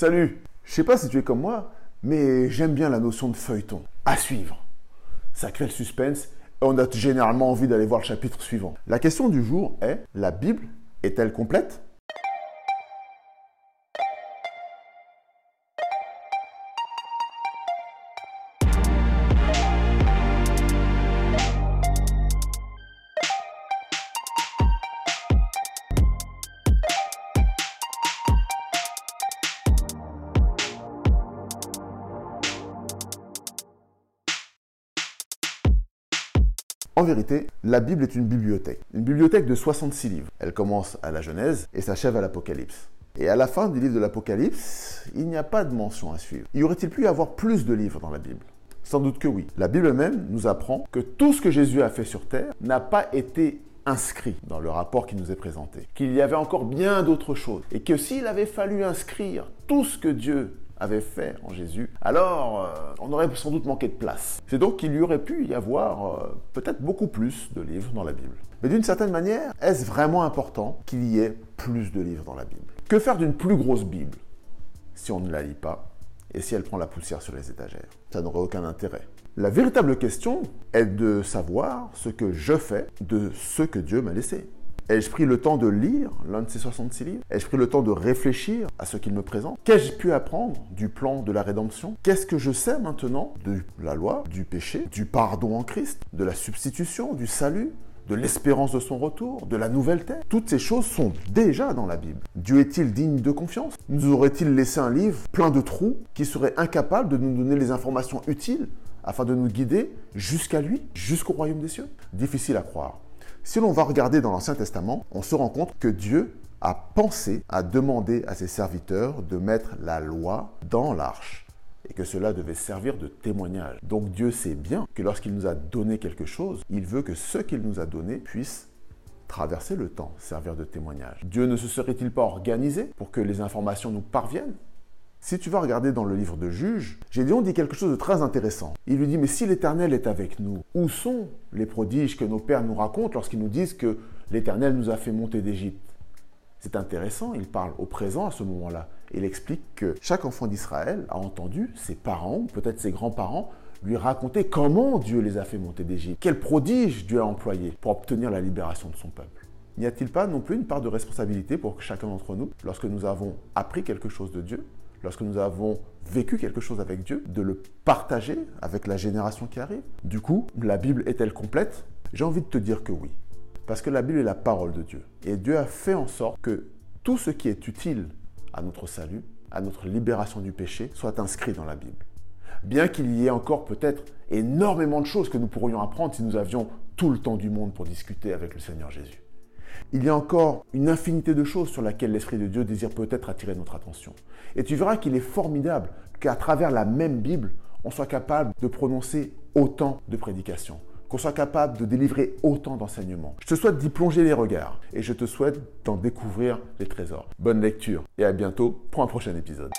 Salut Je sais pas si tu es comme moi, mais j'aime bien la notion de feuilleton. À suivre. Ça crée le suspense et on a généralement envie d'aller voir le chapitre suivant. La question du jour est, la Bible est-elle complète? En vérité, la Bible est une bibliothèque. Une bibliothèque de 66 livres. Elle commence à la Genèse et s'achève à l'Apocalypse. Et à la fin du livre de l'Apocalypse, il n'y a pas de mention à suivre. Y aurait-il pu y avoir plus de livres dans la Bible? Sans doute que oui. La Bible même nous apprend que tout ce que Jésus a fait sur terre n'a pas été inscrit dans le rapport qui nous est présenté. Qu'il y avait encore bien d'autres choses. Et que s'il avait fallu inscrire tout ce que Dieu avait fait en Jésus, alors euh, on aurait sans doute manqué de place. C'est donc qu'il y aurait pu y avoir euh, peut-être beaucoup plus de livres dans la Bible. Mais d'une certaine manière, est-ce vraiment important qu'il y ait plus de livres dans la Bible? Que faire d'une plus grosse Bible si on ne la lit pas et si elle prend la poussière sur les étagères? Ça n'aurait aucun intérêt. La véritable question est de savoir ce que je fais de ce que Dieu m'a laissé. Ai-je pris le temps de lire l'un de ces 66 livres? Ai-je pris le temps de réfléchir à ce qu'il me présente? Qu'ai-je pu apprendre du plan de la rédemption? Qu'est-ce que je sais maintenant de la loi, du péché, du pardon en Christ, de la substitution, du salut de l'espérance de son retour, de la nouvelle terre? Toutes ces choses sont déjà dans la Bible. Dieu est-il digne de confiance? Nous aurait-il laissé un livre plein de trous qui serait incapable de nous donner les informations utiles afin de nous guider jusqu'à lui, jusqu'au royaume des cieux? Difficile à croire. Si l'on va regarder dans l'Ancien Testament, on se rend compte que Dieu a pensé à demander à ses serviteurs de mettre la loi dans l'arche et que cela devait servir de témoignage. Donc Dieu sait bien que lorsqu'il nous a donné quelque chose, il veut que ce qu'il nous a donné puisse traverser le temps, servir de témoignage. Dieu ne se serait-il pas organisé pour que les informations nous parviennent? Si tu vas regarder dans le livre de Juges, Gédéon dit quelque chose de très intéressant. Il lui dit, mais si l'Éternel est avec nous, où sont les prodiges que nos pères nous racontent lorsqu'ils nous disent que l'Éternel nous a fait monter d'Égypte? C'est intéressant, il parle au présent à ce moment-là. Il explique que chaque enfant d'Israël a entendu ses parents, ou peut-être ses grands-parents, lui raconter comment Dieu les a fait monter d'Égypte, quel prodige Dieu a employé pour obtenir la libération de son peuple. N'y a-t-il pas non plus une part de responsabilité pour chacun d'entre nous, lorsque nous avons appris quelque chose de Dieu, lorsque nous avons vécu quelque chose avec Dieu, de le partager avec la génération qui arrive Du coup, la Bible est-elle complète? J'ai envie de te dire que oui. Parce que la Bible est la parole de Dieu. Et Dieu a fait en sorte que tout ce qui est utile à notre salut, à notre libération du péché, soit inscrit dans la Bible. Bien qu'il y ait encore peut-être énormément de choses que nous pourrions apprendre si nous avions tout le temps du monde pour discuter avec le Seigneur Jésus. Il y a encore une infinité de choses sur lesquelles l'Esprit de Dieu désire peut-être attirer notre attention. Et tu verras qu'il est formidable qu'à travers la même Bible, on soit capable de prononcer autant de prédications, qu'on soit capable de délivrer autant d'enseignements. Je te souhaite d'y plonger les regards et je te souhaite d'en découvrir les trésors. Bonne lecture et à bientôt pour un prochain épisode.